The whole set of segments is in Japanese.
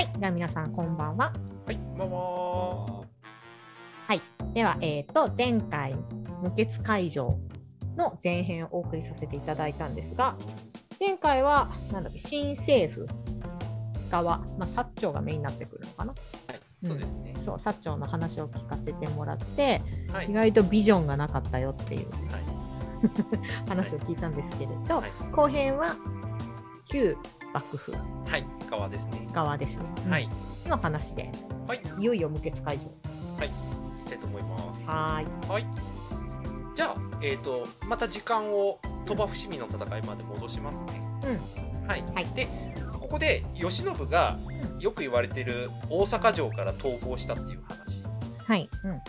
はい、では皆さんこんばんは。はい、まあまあ。はい、では、えっ、と、前回、無血会場の前編をお送りさせていただいたんですが、前回は、なんだっけ、新政府側、まあ、薩長がメインになってくるのかな？はい、そうですね。そう、薩長の話を聞かせてもらって、はい。意外とビジョンがなかったよっていうはい。話を聞いたんですけれど、はい後編は、旧幕府はい、側ですね。側ですね。うんはい。の話で、はい。いよいよ無血会場。いきたいと思います。はーい。はい。じゃあ、えっ、と、また時間を鳥羽伏見の戦いまで戻しますね。はい。はいで、ここで慶喜がよく言われている大阪城から逃亡したっていう話。はい。うん。うん。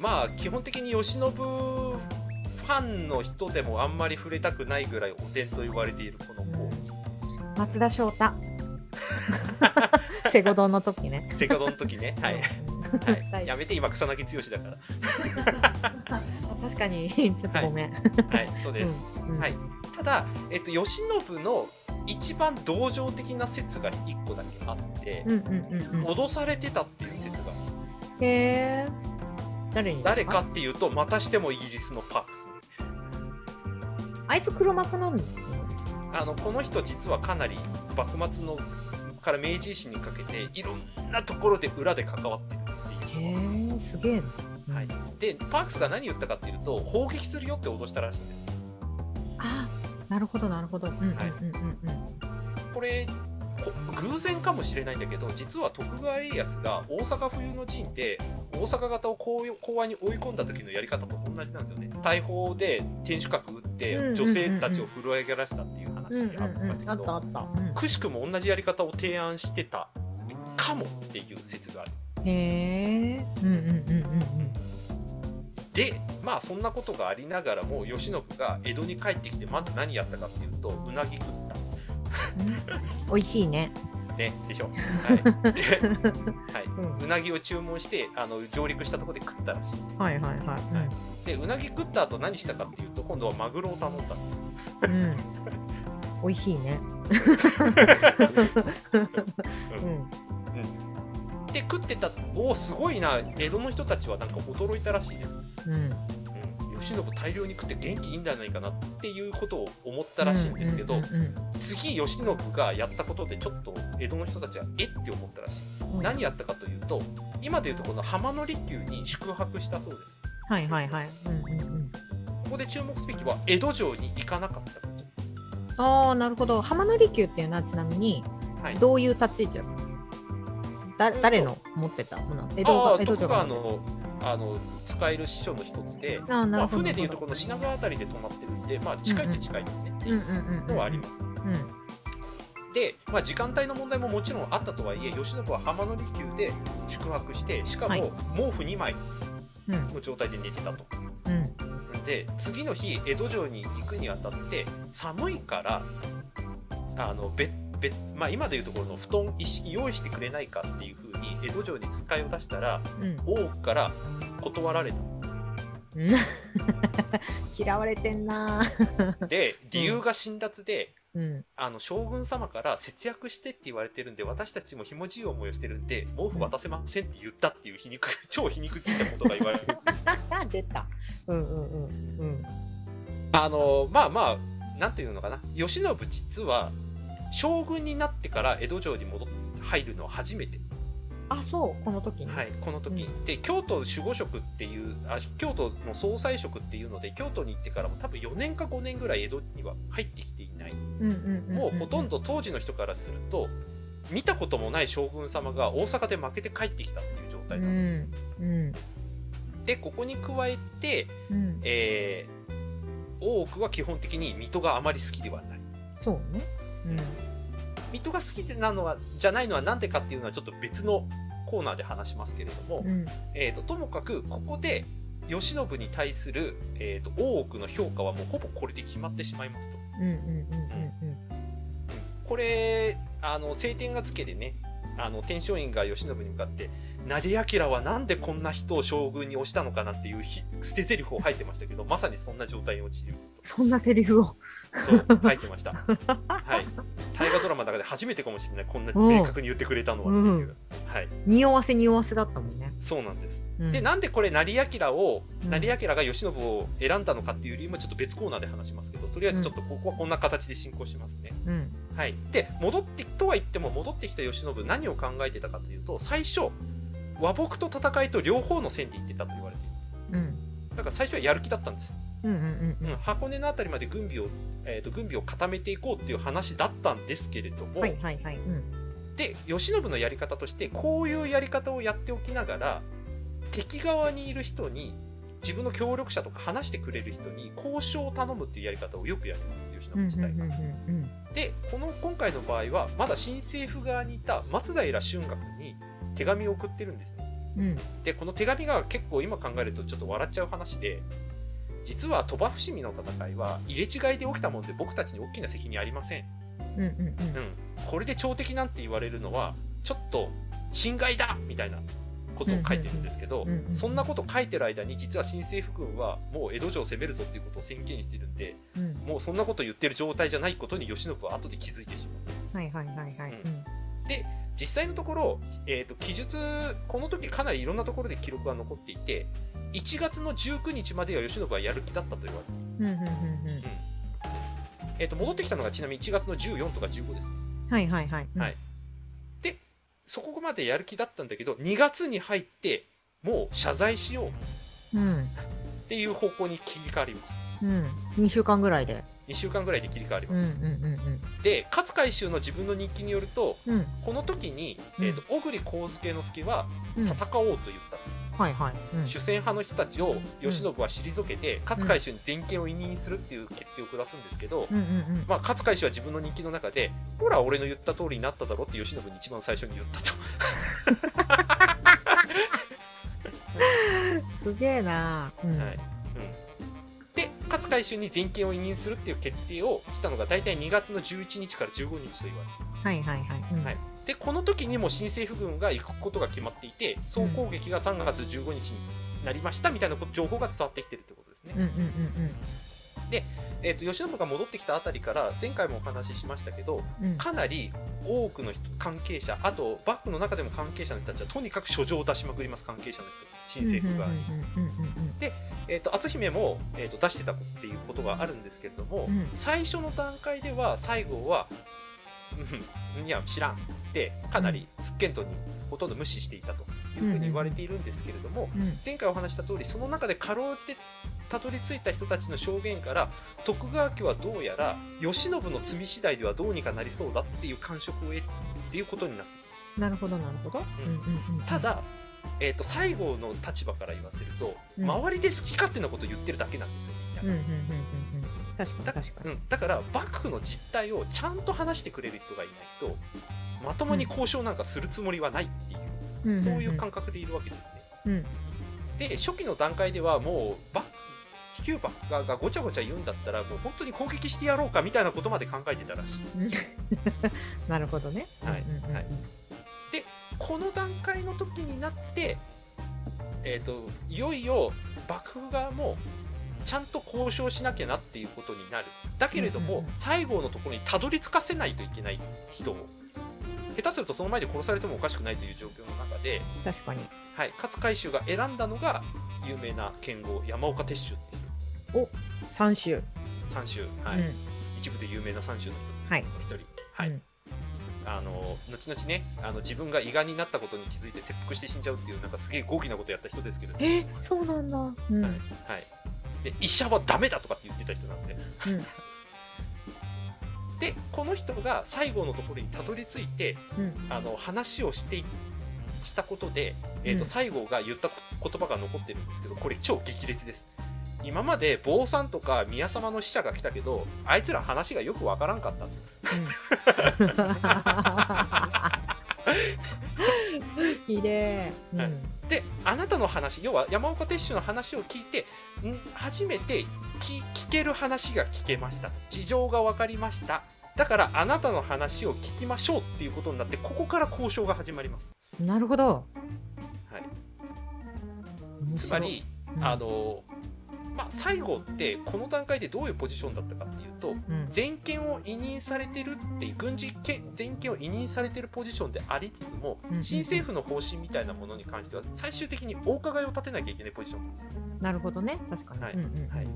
まあ、基本的に慶喜ファンの人でもあんまり触れたくないぐらいお天と言われているこの子。松田翔太。セゴドンの時ね。セカドの時ね。はい。うんはい、やめて今草薙剛だか 確かに、ちょっとごめん。ら。はい、そうです。うんはい。ただ、えっと、慶喜の一番同情的な説が一個だけあって、うんうんうんうん。脅されてたっていう説がへえ。誰に誰かっていうとまたしてもイギリスのパークスあいつ黒幕なんだ。あのこの人実はかなり幕末のから明治維新にかけていろんなところで裏で関わってるっていう。へえ、すげえな。はい、でパークスが何言ったかっていうと砲撃するよって脅したらしいんです。あ、なるほどなるほど。うんうんうんはいうん。うん。これこ偶然かもしれないんだけど実は徳川家康が大阪冬の陣で大阪方を講講和に追い込んだ時のやり方と同じなんですよね。大砲で天守閣撃ってうんうんうんうん。女性たちを震え上らせたっていう話うんうんがあったんですうん。あったあけどった。うんくしくも同じやり方を提案してたかもっていう説があるへえ。うんうんうんうんでまあそんなことがありながらも慶喜が江戸に帰ってきてまず何やったかっていうとうなぎ食ったうん。美味しいね。ねでしょ はいではいうん。うなぎを注文してあの上陸したところで食ったらしいはいはいはい。でうなぎ食った後何したかっていうと今度はマグロを頼んだうん。うん。美味しいね。うん。で食ってたおおすごいな江戸の人たちはなんか驚いたらしいです、うん。うん、慶喜大量に食って元気いいんじゃないかなっていうことを思ったらしいんですけど、うんうん次慶喜がやったことでちょっと江戸の人たちはえって思ったらしい、何やったかというと今でいうとこの浜の利休に宿泊したそうですはいはいはい。うんうんうん。ここで注目すべきは江戸城に行かなかったああ、なるほど。浜の利休っていうのはちなみに、はいどういう立ち位置だ？っただ誰の持ってたもの？江あ戸城が川のあの使える師匠の一つで、あまあ。船でいうとこの品川あたりで泊まってるんで、まあ、近いっちゃ近いですね、ってうんいううんう。のはあります。うん。で、まあ、時間帯の問題ももちろんあったとはいえ慶喜は浜の利休で宿泊してしかはいも毛布2枚うんの状態で寝てたと。うん。で次の日江戸城に行くにあたって寒いからあのべべまあ、今でいうところの布団一式用意してくれないかっていうふうに江戸城に使いを出したらうん。大奥から断られた。うん。嫌われてんな。で理由が辛辣で、うん。あの将軍様から節約してって言われてるんで私たちもひもじい思いをしてるんで毛布渡せませんって言ったっていう皮肉超皮肉ついたことが言われる 出た。うんうんうんうん。あのまあまあなんていうのかな慶喜実は将軍になってから江戸城に戻っ入るのは初めて、あ、そう、この時に。はい、この時、うで京都守護職っていうあ京都の総裁職っていうので京都に行ってからも多分4年か5年ぐらい江戸には入ってきていないうんうんうんうん。もうほとんど当時の人からすると見たこともない将軍様が大阪で負けて帰ってきたっていう状態うなんです、ん。うん。でここに加えて、うん。えー大奥は基本的に水戸があまり好きではないそうね。うん。水戸が好きなのはじゃないのは何でかっていうのはちょっと別のコーナーで話しますけれども、うん。えー、とともかくここで慶喜に対する、えー、と大奥の評価はもうほぼこれで決まってしまいますと。これあの晴天がつけでねあの天璋院が慶喜に向かって成明はなんでこんな人を将軍に押したのかなっていうひ捨て台詞を吐いてましたけどまさにそんな状態に陥るそんなセリフを。そう書いてました。はい。大河ドラマの中で初めてかもしれないこんな明確に言ってくれたのはっていう、うん。はい。匂わせ匂わせだったもんね。そうなんです、うん。でなんでこれ成明をうん。成明が慶喜を選んだのかっていう理由もちょっと別コーナーで話しますけどとりあえずちょっとここはこんな形で進行しますね、うん。はい、で戻ってとは言っても戻ってきた慶喜何を考えてたかというと最初和睦と戦いと両方の線で行ってたと言われています。うん。だから最初はやる気だったんです、うんうんうんうん、箱根の辺りまで軍備を、えー、と軍備を固めていこうっていう話だったんですけれども、はいはいはい。うん。で慶喜のやり方としてこういうやり方をやっておきながら敵側にいる人に自分の協力者とか話してくれる人に交渉を頼むっていうやり方をよくやります慶喜うんうん自体が。うんでこの今回の場合はまだ新政府側にいた松平春岳に手紙を送ってるんですね。うんうん。でこの手紙が結構今考えるとちょっと笑っちゃう話で実は鳥羽伏見の戦いは入れ違いで起きたもので僕たちに大きな責任ありません。うんうんうん、これで朝敵なんて言われるのはちょっと侵害だみたいなことを書いてるんですけど、うんうんうんそんなこと書いてる間に実は新政府軍はもう江戸城を攻めるぞっていうことを宣言してるんでうん。もうそんなこと言ってる状態じゃないことに慶喜は後で気づいてしまうはいはいはいはい。うん実際のところ、えー、と記述この時かなりいろんなところで記録が残っていて1月の19日までは慶喜はやる気だったと言われて。えー、と戻ってきたのがちなみに1月の14とか15ですはいはいはい。うんはい。そこまでやる気だったんだけど2月に入ってもう謝罪しよううん。っていう方向に切り替わりますうん。2週間ぐらいで。2週間ぐらいで切り替わります、うんうんうんで勝海舟の自分の日記によるとうん。うん。この時に、うんえー、と小栗幸介之助はうん。戦おうと言った、はいはい。うん主戦派の人たちを慶喜は退けて、勝海舟に全権を委任するっていう決定を下すんですけど、うんうんうん。まあ、勝海舟は自分の日記の中で「ほら俺の言った通りになっただろ」って慶喜に一番最初に言ったと。すげえな。うん。はいうん、で勝海舟に全権を委任するっていう決定をしたのが大体2月の11日から15日と言われてはいはいはい。うんはいでこの時にも新政府軍が行くことが決まっていて総攻撃が3月15日になりましたみたいな情報が伝わってきてるってことですね。うんうんうんえー、と慶喜が戻ってきたあたりから前回もお話ししましたけど。かなり多くの人関係者あと幕府の中でも関係者の人たちはとにかく書状を出しまくります関係者の人新政府側に。うんうんうんうんえー、と篤姫も、えー、と出してたっていうことがあるんですけれども、うん最初の段階では西郷は「うん。いや知らん」っつってかなりつっけんとにほとんど無視していたというふうに言われているんですけれども、うん。前回お話した通りその中でかろうじてたどり着いた人たちの証言から徳川家はどうやら慶喜の罪次第ではどうにかなりそうだっていう感触を得るっていうことになってなるほどなるほど。ん。うんうんうん。た。だ、えー、と西郷の立場から言わせると、うん。周りで好き勝手なことを言ってるだけなんですよ。みんな確かにだ確かに。うん、だから幕府の実態をちゃんと話してくれる人がいないとまともに交渉なんかするつもりはないっていう、うんそういう感覚でいるわけですね。うん。で初期の段階ではもう幕府旧幕府側がごちゃごちゃ言うんだったらもう本当に攻撃してやろうかみたいなことまで考えてたらしいうん なるほどね。はいはいこの段階の時になってえっ、といよいよ幕府側もちゃんと交渉しなきゃなっていうことになる。だけれども、うんうんうん。西郷のところにたどり着かせないといけない人も下手するとその前で殺されてもおかしくないという状況の中で、確かに。はい、勝海舟が選んだのが有名な剣豪山岡鉄舟っていう。三種。三州、はい。一部で有名な三州の一つはいの一人、はい。うん。あの後々ねあの自分が胃がんになったことに気づいて切腹して死んじゃうっていうなんかすげえ豪気なことやった人ですけれども、え、そうなんだ。うん。はい。はい、で医者はダメだとかって言ってた人なんで。うん。でこの人が西郷のところにたどり着いてうん。あの話をしていしたことで、えーとうん西郷が言った言葉が残ってるんですけどこれ超激烈です。今まで坊さんとか宮様の使者が来たけどあいつら話がよくわからんかったと。ひでえ。はいであなたの話要は山岡鉄舟の話を聞いてん初めて聞聞ける話が聞けました。事情が分かりました。だからあなたの話を聞きましょうっていうことになってここから交渉が始まります。なるほど。はい、つま、り、うん。あのまあ、西郷ってこの段階でどういうポジションだったかっとうん全権を委任されてるっていう軍事権全権を委任されてるポジションでありつつも新政府の方針みたいなものに関しては最終的にお伺いを立てなきゃいけないポジションなんですよね。なるほどね、確かに。はいうんうんうんはい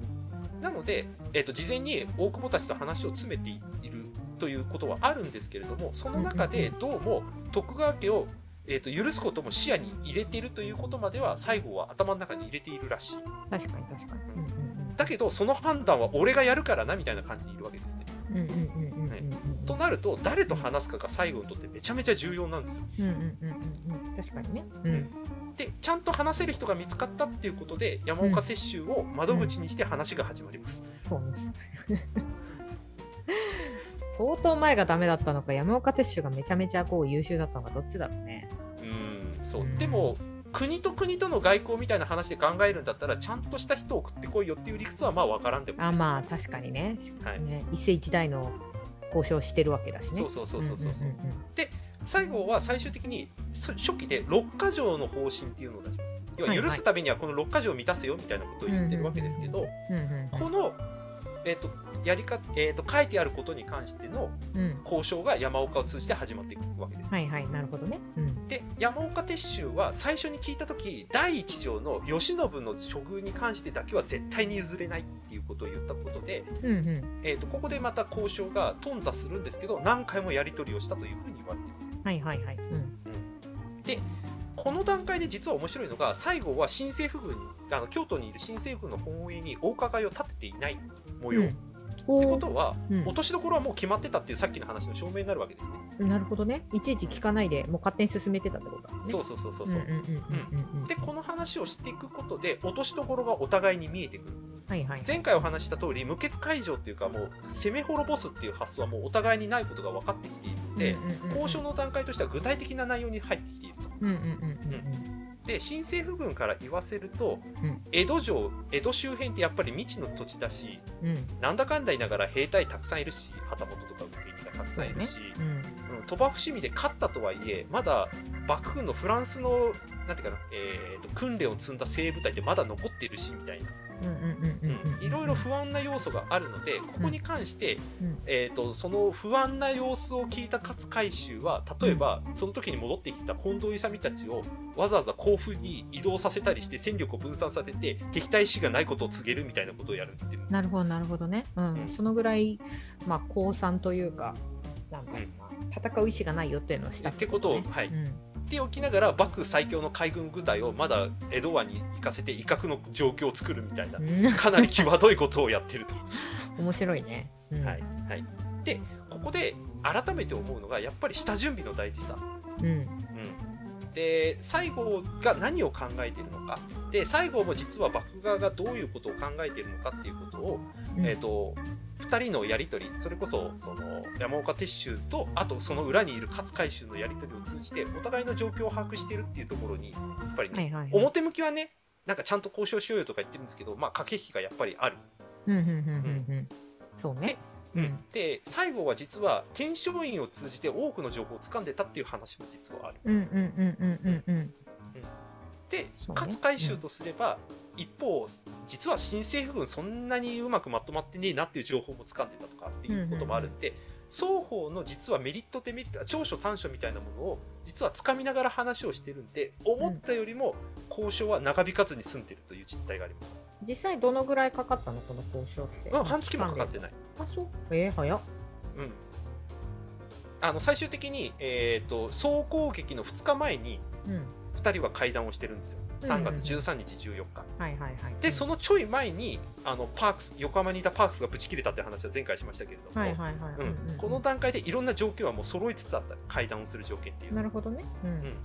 なので、えっと事前に大久保たちと話を詰めているということはあるんですけれどもその中でどうも徳川家を、えっと許すことも視野に入れているということまでは西郷は頭の中に入れているらしい。確かに確かに。うんうんだけどその判断は俺がやるからなみたいな感じでいるわけですね。となると誰と話すかが西郷にとってめちゃめちゃ重要なんですよ。うんうんうんうんうん確かにね。うんでちゃんと話せる人が見つかったっていうことで山岡鉄舟を窓口にして話が始まります。そうね。相当前がダメだったのか、山岡鉄舟がめちゃめちゃこう優秀だったのか、どっちだろうね。うんそううんでも国と国との外交みたいな話で考えるんだったらちゃんとした人を送ってこいよっていう理屈はまあ分からんでもあ、まあ確かにね。はい。ね。一世一代の交渉をしてるわけだしね。そうそうそうそうそう,、んんんん。西郷は最終的にそ初期で六か条の方針っていうのを出します。要は許すためにはこの六か条を満たせよみたいなことを言ってるわけですけど、この、えー、とやりか、えー、と書いてあることに関してのうん交渉が山岡を通じて始まっていくわけです。はいはい、なるほどね。うんで山岡鉄舟は最初に聞いた時第一条の慶喜の処遇に関してだけは絶対に譲れないっていうことを言ったことで、うんうんえー、とここでまた交渉が頓挫するんですけど何回もやり取りをしたというふうに言われています。はいはいはい。うんでこの段階で実は面白いのが西郷は新政府軍にあの京都にいる新政府軍の本営にお伺いを立てていない模様、うんってことは、うん落としどころはもう決まってたっていうさっきの話の証明になるわけですね。なるほどね。いちいち聞かないで、もう勝手に進めてたってことだね。そうそうそうそう。でこの話をしていくことで落としどころがお互いに見えてくるはいはい。前回お話しした通り無血解除っていうかもう攻め滅ぼすっていう発想はもうお互いにないことが分かってきているので、うんうんうんうん交渉の段階としては具体的な内容に入ってきていると。うんうんうんうんで新政府軍から言わせると、うん。江戸城江戸周辺ってやっぱり未知の土地だしうん。うんなんだかんだ言いながら兵隊たくさんいるし旗本とか受け身がたくさんいるし、うん。うん鳥羽伏見で勝ったとはいえまだ幕府のフランスのなんていうかな、えーと訓練を積んだ精鋭部隊ってまだ残ってるしみたいないろいろ不安な要素があるのでここに関して、うんえー、とその不安な様子を聞いた勝海舟は例えば、その時に戻ってきた近藤勇たちをわざわざ甲府に移動させたりして戦力を分散させて敵対意思がないことを告げるみたいなことをやるっていうなるほどなるほどね。うんうんそのぐらいまあ降参というかなんだろうな戦う意思がないよっていうのをしたってことを、はい、うんっておきながら幕府最強の海軍部隊をまだ江戸湾に行かせて威嚇の状況を作るみたいなうん。かなり際どいことをやってると。面白いね。うん。はいはい、でここで改めて思うのがやっぱり下準備の大事さ。うん。うん、で西郷が何を考えているのか。で西郷も実は幕府側がどういうことを考えているのかっていうことを、うん。えー、と2人のやり取りそれこそその山岡鉄舟とあとその裏にいる勝海舟のやり取りを通じてお互いの状況を把握しているっていうところにやっぱりね、はいはいはい。表向きはねなんかちゃんと交渉しようよとか言ってるんですけど、まあ、駆け引きがやっぱりある。うんうんうんうんうん。そうね。うんで西郷は実は天璋院を通じて多くの情報を掴んでたっていう話も実はある。で、勝海舟とすれば、一方実は新政府軍そんなにうまくまとまってねえなっていう情報も掴んでたとかっていうこともあるんで、双方の実はメリットデメリット長所短所みたいなものを実は掴みながら話をしてるんで思ったよりも交渉は長引かずに済んでるという実態があります。実際どのぐらいかかったのこの交渉って？うん、半月もかかってない。あそう。えー、早っ。うんあの最終的に、えー、と総攻撃の2日前にうん。2人は会談をしてるんですよ3月13日14日、はいはいはい。でそのちょい前にあのパークス横浜にいたパークスがブチ切れたって話は前回しましたけれども、はいはいはい。うん。この段階でいろんな条件はもう揃いつつあった会談をする条件っていうなるほどね。うん。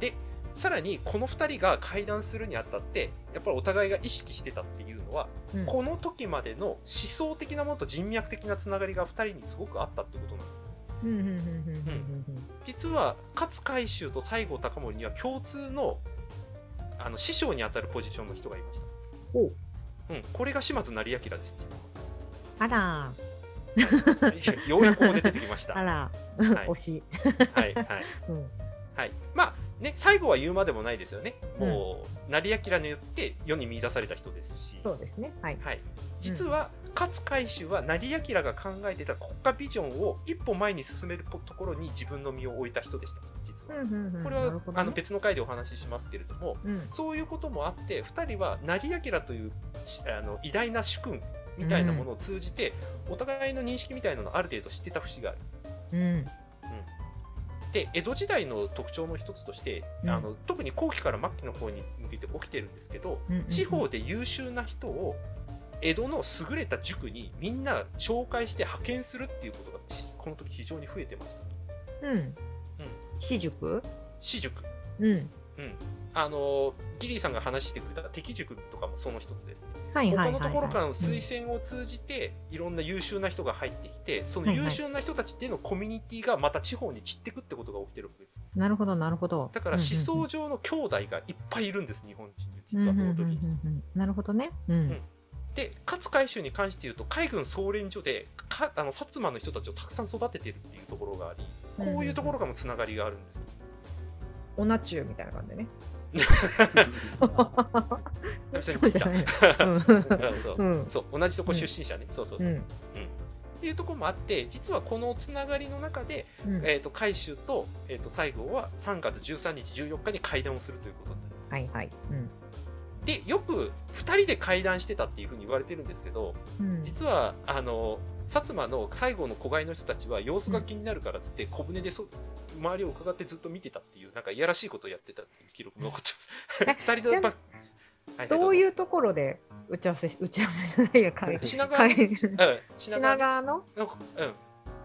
でさらにこの2人が会談するにあたってやっぱりお互いが意識してたっていうのは、うん。この時までの思想的なものと人脈的なつながりが2人にすごくあったってことなんです。うんうんうんうんうん。うん。実は勝海舟と西郷隆盛には共通のあの師匠にあたるポジションの人がいました。おううん、これが島津成明です。あら ようやくここで出てきました。あはいら、はい惜しい。はい。うんはい、まあね最後は言うまでもないですよねもう、成明によって世に見出された人ですしそうですね。はい。はい、実は、勝海舟は成明が考えてた国家ビジョンを一歩前に進めるところに自分の身を置いた人でした実は。うんうんうんこれは、ね。あの別の回でお話ししますけれどもうん。そういうこともあって2人は成明というしあの偉大な主君みたいなものを通じて、お互いの認識みたいなのをある程度知ってた節がある。うん。で江戸時代の特徴の一つとして、うん。あの特に後期から末期の方に向けて起きてるんですけど、うんうんうん地方で優秀な人を江戸の優れた塾にみんな紹介して派遣するっていうことがしこの時非常に増えてましたうん。私塾？私塾うん。うんあのギリーさんが話してくれた敵塾とかもその一つですはいはいはい、はい。他のところからの推薦を通じて、いろんな優秀な人が入ってきてその優秀な人たちっていうのコミュニティがまた地方に散ってくってことが起きてるわけですなるほどなるほど。だから思想上の兄弟がいっぱいいるんです日本人実はその時に。うんなるほどね。うん。んで勝海舟に関して言うと海軍総連所でかあの薩摩の人たちをたくさん育ててるっていうところがありこういうところからもつながりがあるんですよ。オナチューみたいな感じでね。そうじゃない。うんそう同じとこ出身者ね、そうそうそう、うん。っていうところもあって実はこのつながりの中で、うん。えー、と海舟と,、えー、と西郷は3月13日14日に会談をするということになるはいはい。うん。でよく2人で会談してたっていうふうに言われてるんですけどうん、実はあの薩摩の西郷の子飼いの人たちは様子が気になるからっつって小舟でそ周りを伺ってずっと見てたっていうなんかいやらしいことをやってたっていう記録も残ってます。2人でばっはいどういううところで打ち合わせ打ち合わせじゃないや会品川会うん品品川川の？うん。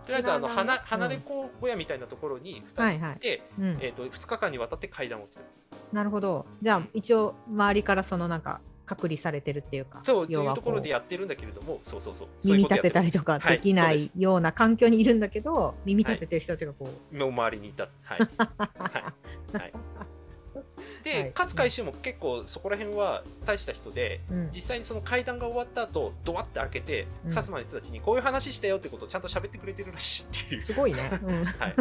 とりあえずあの離品川の離れ子小屋みたいなところに2人はいはい。で、うん。えー、と2日間にわたって会談をしてます。なるほど。じゃあ一応周りからそのなんか隔離されてるっていうか、そうというところでやってるんだけれども、そうそうそう。耳立てたり。りとかはいできないような環境にいるんだけど、耳立ててる人たちがこう。の周りにいた。はい。はい。はい、で、はい勝海舟も結構そこら辺は大した人で、うん実際にその会談が終わった後ドワって開けて、うん薩摩の人たちにこういう話したよってことをちゃんと喋ってくれてるらしいっていう。すごいね。うんはい、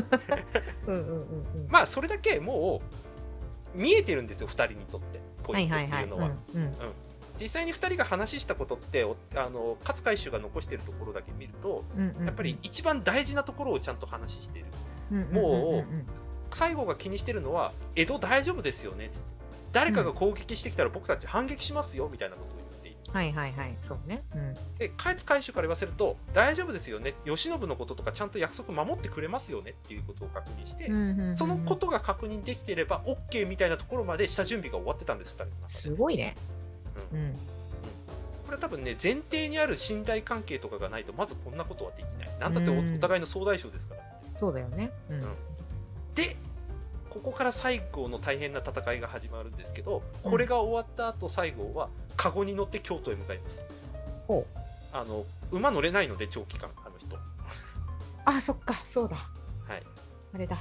うんうんうんうん。まあそれだけもう見えてるんですよ2人にとってポはイントっいはいはい。ていうのは。実際に2人が話したことっておあの勝海舟が残してるところだけ見ると。やっぱり一番大事なところをちゃんと話している。うんうんうんも最後が気にしてるのは江戸大丈夫ですよねって誰かが攻撃してきたら僕たち反撃しますよみたいなことをはいはいはい。そうね。うんで勝海舟から言わせると大丈夫ですよね慶喜のこととかちゃんと約束守ってくれますよねっていうことを確認して、うんうんうんうんそのことが確認できていれば OK みたいなところまで下準備が終わってたんです2人のすごいね。うん。これは多分ね前提にある信頼関係とかがないとまずこんなことはできないなんだってお互いの総大将ですからそうだよね。うんでここから西郷の大変な戦いが始まるんですけどこれが終わった後西郷はカゴに乗って京都へ向かいます。ほう。あの馬乗れないので長期間あの人。あ、そっか、そうだ。はい。あれだ。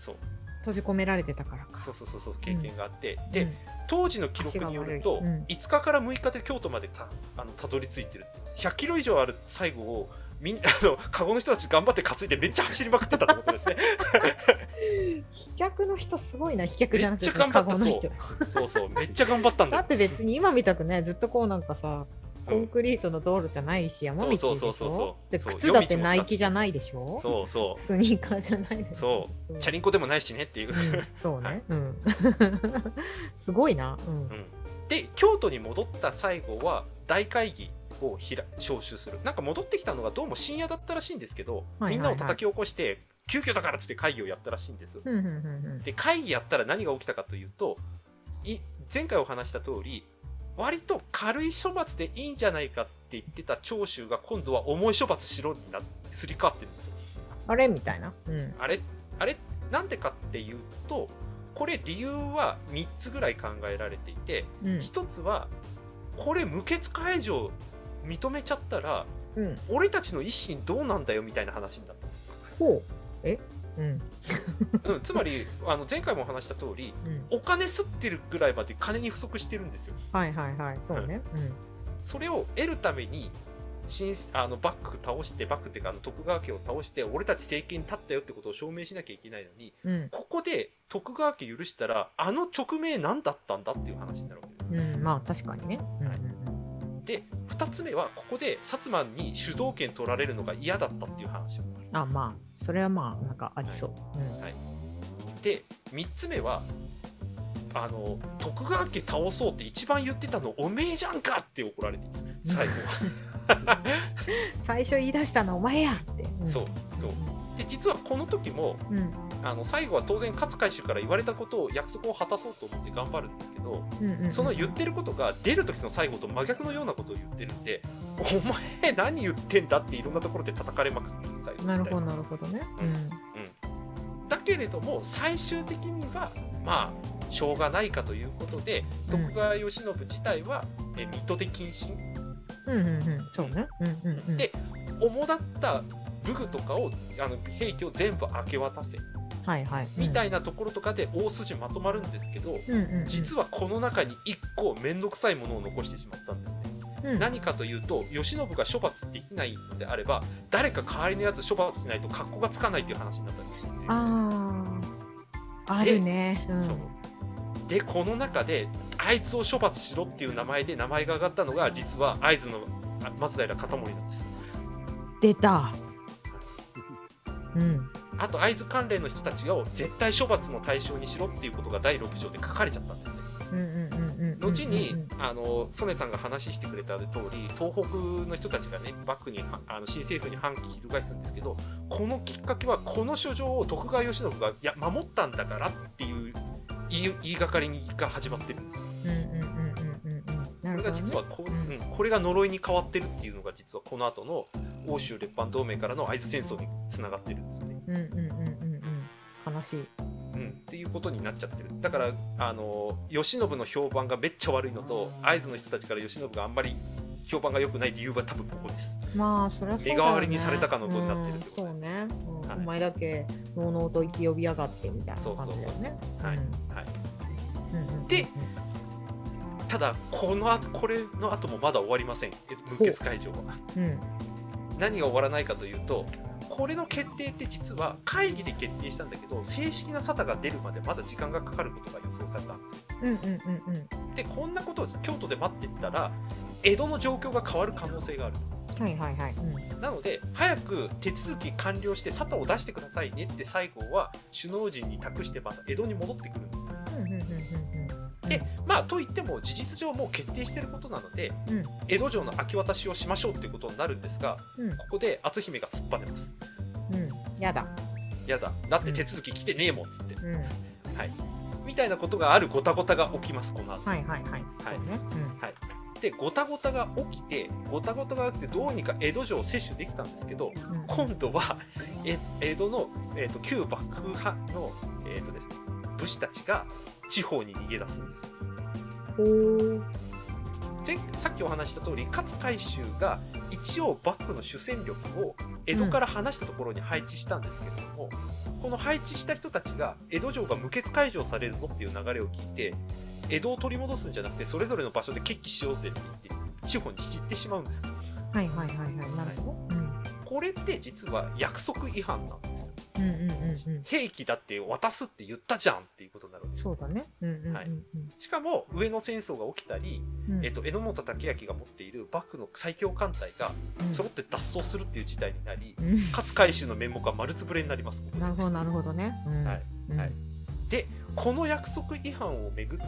そう。閉じ込められてたからか。そうそうそうそう経験があって、で、うん。当時の記録によると、うん。5日から6日で京都までたあのたどり着いてるって。100キロ以上ある西郷をみん あのカゴの人たち頑張って担いでめっちゃ走りまくってたってことですね 飛脚の人すごいな、飛脚じゃなくて、めっちゃ頑張った。そう。そうめっちゃ頑張ったんだよ。だって別に今みたくね、ずっとこうなんかさ、うん。コンクリートの道路じゃないし、山道でしそうそうそうそょう。靴だってナイキじゃないでしょ？そうそう。スニーカーじゃないでしょ？そう。チャリンコでもないしねっていう、うんそうはい。ね。うん。すごいな。うん。うん。で京都に戻った西郷は大会議を招集する。なんか戻ってきたのがどうも深夜だったらしいんですけど、みんなを叩き起こして急遽だからっつって会議をやったらしいんですで会議やったら何が起きたかというとい前回お話した通り割と軽い処罰でいいんじゃないかって言ってた長州が今度は重い処罰しろになすり替わってるんですよあれ？みたいな。うん。あれ？あれ？なんでかっていうとこれ理由は3つぐらい考えられていてうん。一つはこれ無血解除認めちゃったらうん。俺たちの一心どうなんだよみたいな話になっほう。え？うん。た、うん、つまりあの前回もお話した通りうん。お金吸ってるぐらいまで金に不足してるんですよはいはいはい。そうね。うん。それを得るために新あのバック倒してバックっていうかあの徳川家を倒して俺たち政権に立ったよってことを証明しなきゃいけないのにうんここで徳川家許したらあの直命何だったんだっていう話になるわけです。うん、まあ確かにね。うんはいで2つ目はここで薩摩に主導権取られるのが嫌だったっていう話をあまあそれはまあなんかありそう。で3つ目はあの徳川家倒そうって一番言ってたのおめえじゃんかって怒られて最後は。う ん最初言い出したのお前やって。ん。そうそうで実はこの時もうん。あの最後は当然勝海舟から言われたことを約束を果たそうと思って頑張るんですけどうんうんうんその言ってることが出る時の最後と真逆のようなことを言ってるんでお前何言ってんだっていろんなところで叩かれまくってる最後なるほどどなるほどね。うん、だけれども最終的にはまあしょうがないかということでうん徳川慶喜自体は、え水戸で謹慎？うんうんうん。そうね。うんうんうん。で主だった武具とかをあの兵器を全部明け渡せはいはい。みたいなところとかで大筋まとまるんですけど、うんうんうん、実はこの中に1個面倒くさいものを残してしまったんですね。うん何かというと慶喜が処罰できないのであれば誰か代わりのやつ処罰しないと格好がつかないという話になったりしてるんですよあああるね。うんそうでこの中であいつを処罰しろっていう名前で名前が上がったのが実は会津のあ松平片盛なんです出た。うん。あと会津関連の人たちを絶対処罰の対象にしろっていうことが第6条で書かれちゃったんですねうんうんうんうん。後に、うんあの曽根さんが話してくれた通り東北の人たちがねバックにあの新政府に反旗翻すんですけどこのきっかけはこの書状を徳川慶喜がいや守ったんだからっていう言いがかりが始まってるんですよ。これが。実はこ,、ううんん、これが呪いに変わってるっていうのが実はこの後の欧州列藩同盟からの会津戦争につながってるんですね。うんうんうんうんうん。悲しい。うん、っていうことになっちゃってる。だからあの慶喜の評判がめっちゃ悪いのと会津の人たちから慶喜があんまり評判が良くない理由は多分ここです。まあそれはね、目代わりにされたかのことになってるってことうんそうね、うん。はい。お前だけのうのうと生き呼びやがってみたいなそうそうそう。感じだよね。はい。うんはい、うんうんうん。でただこの後これの後もまだ終わりません。え無血会場は。うん何が終わらないかというとこれの決定って実は会議で決定したんだけど正式な沙汰が出るまでまだ時間がかかることが予想されたんですよ。うんうんうんうんでこんなことを京都で待ってったら江戸の状況が変わる可能性がある。はいはいはい。うんなので早く手続き完了して沙汰を出してくださいねって西郷は首脳陣に託してまた江戸に戻ってくるんですよ。うんうんうんうんうんでまあといっても事実上もう決定してることなのでうん。江戸城の明け渡しをしましょうっていうことになるんですがうん。ここで篤姫が突っぱねます。うん。やだ。やだ。だって手続き来てねえもんっつって、うん。はい、みたいなことがあるごたごたが起きますこの後。はいはいはい。そうね。でごたごたが起きてごたごたが起きてどうにか江戸城を接種できたんですけどうん。うん今度はえ江戸の、えー、と旧幕府派の、えーとですね、武士たちが地方に逃げ出すんですでさっきお話しした通り勝海舟が一応幕府の主戦力を江戸から離したところに配置したんですけれども、この配置した人たちが江戸城が無血開城されるぞっていう流れを聞いて江戸を取り戻すんじゃなくてそれぞれの場所で決起しようぜって言って地方に散ってしまうんですはいはいはいはい。なるほど。うんこれって実は約束違反なんうんうんうんうん。兵器だって渡すって言ったじゃんっていうことになるんですそうだね。うんうんうんうん。はい。しかも上野戦争が起きたり、うん。えっと、榎本武明が持っている幕府の最強艦隊がうん。揃って脱走するっていう事態になり、うん。勝海舟の面目は丸つぶれになりますなるほどなるほどね。うん。はい。うん。はいでこの約束違反をめぐっ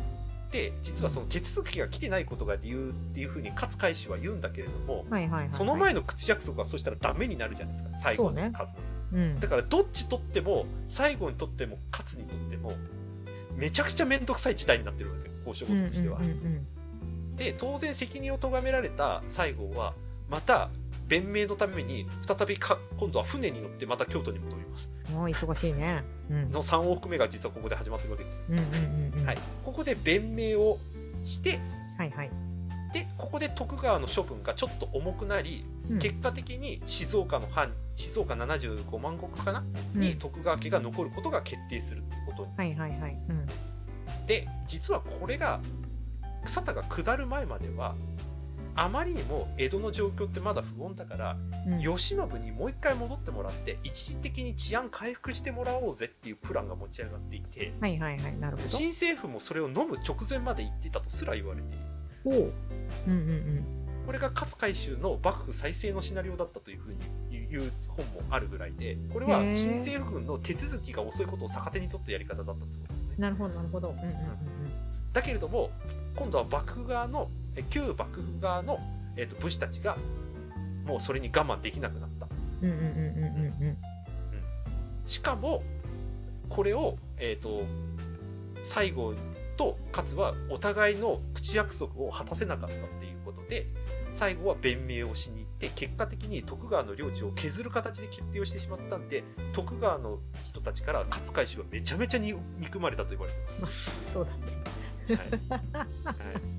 て実はその手続きが来てないことが理由っていうふうに勝海舟は言うんだけれども、はいはいはいはい。その前の口約束はそしたらダメになるじゃないですか。最後のそうね。数、うん。だからどっちとっても最後にとっても勝にとってもめちゃくちゃ面倒くさい事態になってるんですよ交渉うんうん事としては、うんうんで当然責任を咎められた西郷はまた弁明のために再びか今度は船に乗ってまた京都に戻ります。もう忙しいね。うん。の3往復目が実はここで始まってるわけです、うんうんうんうん。はい、ここで弁明をしてはいはい。でここで徳川の処分がちょっと重くなり、うん。結果的に静岡の藩静岡75万石かな、うん。に徳川家が残ることが決定するっていうことに。はいはいはい。うん。で実はこれが草田が下る前まではあまりにも江戸の状況ってまだ不穏だから、うん。慶喜にもう一回戻ってもらって一時的に治安回復してもらおうぜっていうプランが持ち上がっていてはいはいはい。なるほど。新政府もそれを飲む直前まで言ってたとすら言われているほううんうん。これが勝海舟の幕府再生のシナリオだったというふうに言う本もあるぐらいでこれは新政府軍の手続きが遅いことを逆手に取ったやり方だったってことですね。うんなるほどなるほど。うんうんうんだけれども今度は幕府側のえ旧幕府側の、えー、と武士たちがもうそれに我慢できなくなった。うんうんうんうんうんうん。しかもこれを、えー、と西郷と勝はお互いの口約束を果たせなかったっていうことで最後は弁明をしに行って結果的に徳川の領地を削る形で決定をしてしまったんで徳川の人たちから勝海舟はめちゃめちゃに憎まれたと言われて そうだね。ます。はい。はい。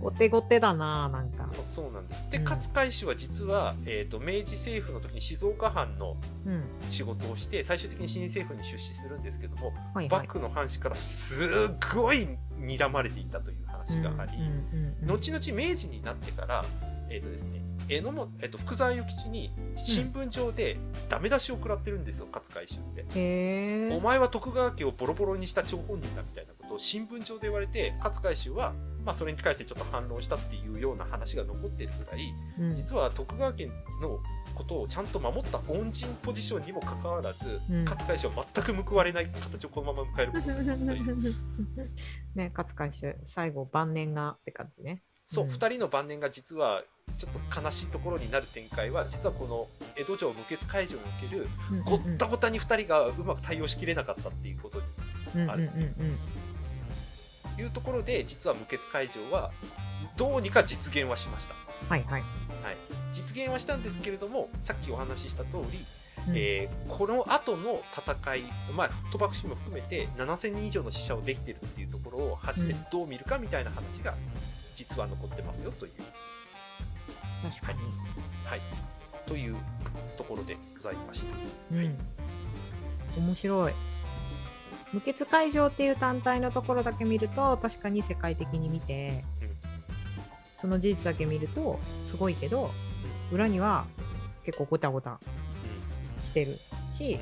後手後手だななんかそうなんです。で、うん勝海舟は実は、えー、と明治政府の時に静岡藩のうん。仕事をして最終的に新政府に出資するんですけども、はいはい。幕府の藩士からすっごい睨まれていたという話があり、後々明治になってから、えーとですね、榎本えー、と福沢諭吉に新聞上でダメ出しを食らってるんですよ、勝海舟って。お前は徳川家をボロボロにした張本人だみたいなことを新聞上で言われて勝海舟は、まあ、それに対してちょっと反論したっていうような話が残ってるぐらいうん。実は徳川家のことをちゃんと守った恩人ポジションにもかかわらず、うん。勝海舟は全く報われない形をこのまま迎えることになりますね勝海舟最後晩年がって感じね。そう、うん。2人の晩年が実はちょっと悲しいところになる展開は実はこの江戸城無血解除におけるごったごたに2人がうまく対応しきれなかったっていうことにある。うんうんうんいうところで実は無血解除はどうにか実現はしました、はいはい。はい、実現はしたんですけれどもさっきお話しした通り、うん。えーこの後の戦い、まあ、鳥羽氏も含めて7000人以上の死者をできてるっていうところを初めてどう見るかみたいな話が実は残ってますよという、確かに。はい、というところでございました。うん。面白い無血会場っていう単体のところだけ見ると確かに世界的に見て、うんその事実だけ見るとすごいけど裏には結構ゴタゴタしてるし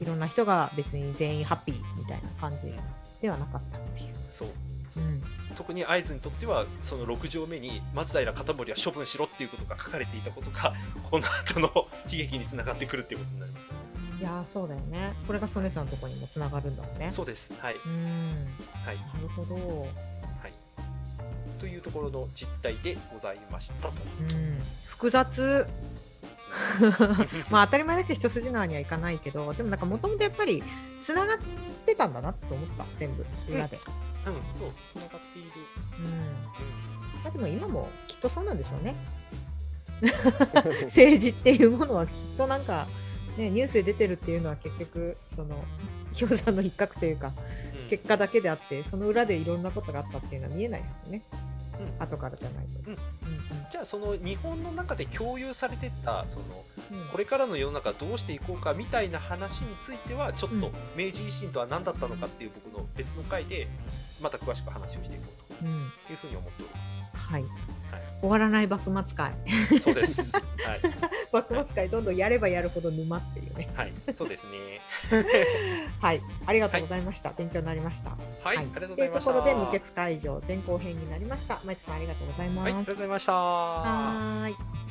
いろんな人が別に全員ハッピーみたいな感じではなかったっていう。そう。うん。特に会津にとってはその6条目に松平片盛は処分しろっていうことが書かれていたことがこの後の悲劇につながってくるっていうことになります、いやーそうだよね。これが曽根さんのところにもつながるんだもんね。そうですはい、うん。はいなるほど。はい、というところの実態でございましたと。うん。複雑。まあ当たり前だけど一筋縄にはいかないけど、でもなんかもともとやっぱりつながってたんだなと思った、全部裏で。うん、そう、つながっている。うん。うんまあでも今もきっとそうなんでしょうね。政治っていうものはきっとなんか、ね、ニュースで出てるっていうのは結局その氷山の一角というかうん。結果だけであってその裏でいろんなことがあったっていうのは見えないですよね、うん。後からじゃないと。うん。うんじゃあその日本の中で共有されてたそのこれからの世の中どうしていこうかみたいな話についてはちょっうんと明治維新とは何だったのかっていう僕の別の回でまた詳しく話をしていこううん。というふうに思っておりはい、はい終わらない幕末会。そうです。はい、幕末会どんどんやればやるほど沼っていうね。はい、そうですね。はい。ありがとうございました、勉強になりました。はい、はい。ありがとうごというとざいました。ころで無血会場前後編になりました。マイクさんありがとうございます、はい、ありがとうございました。はーい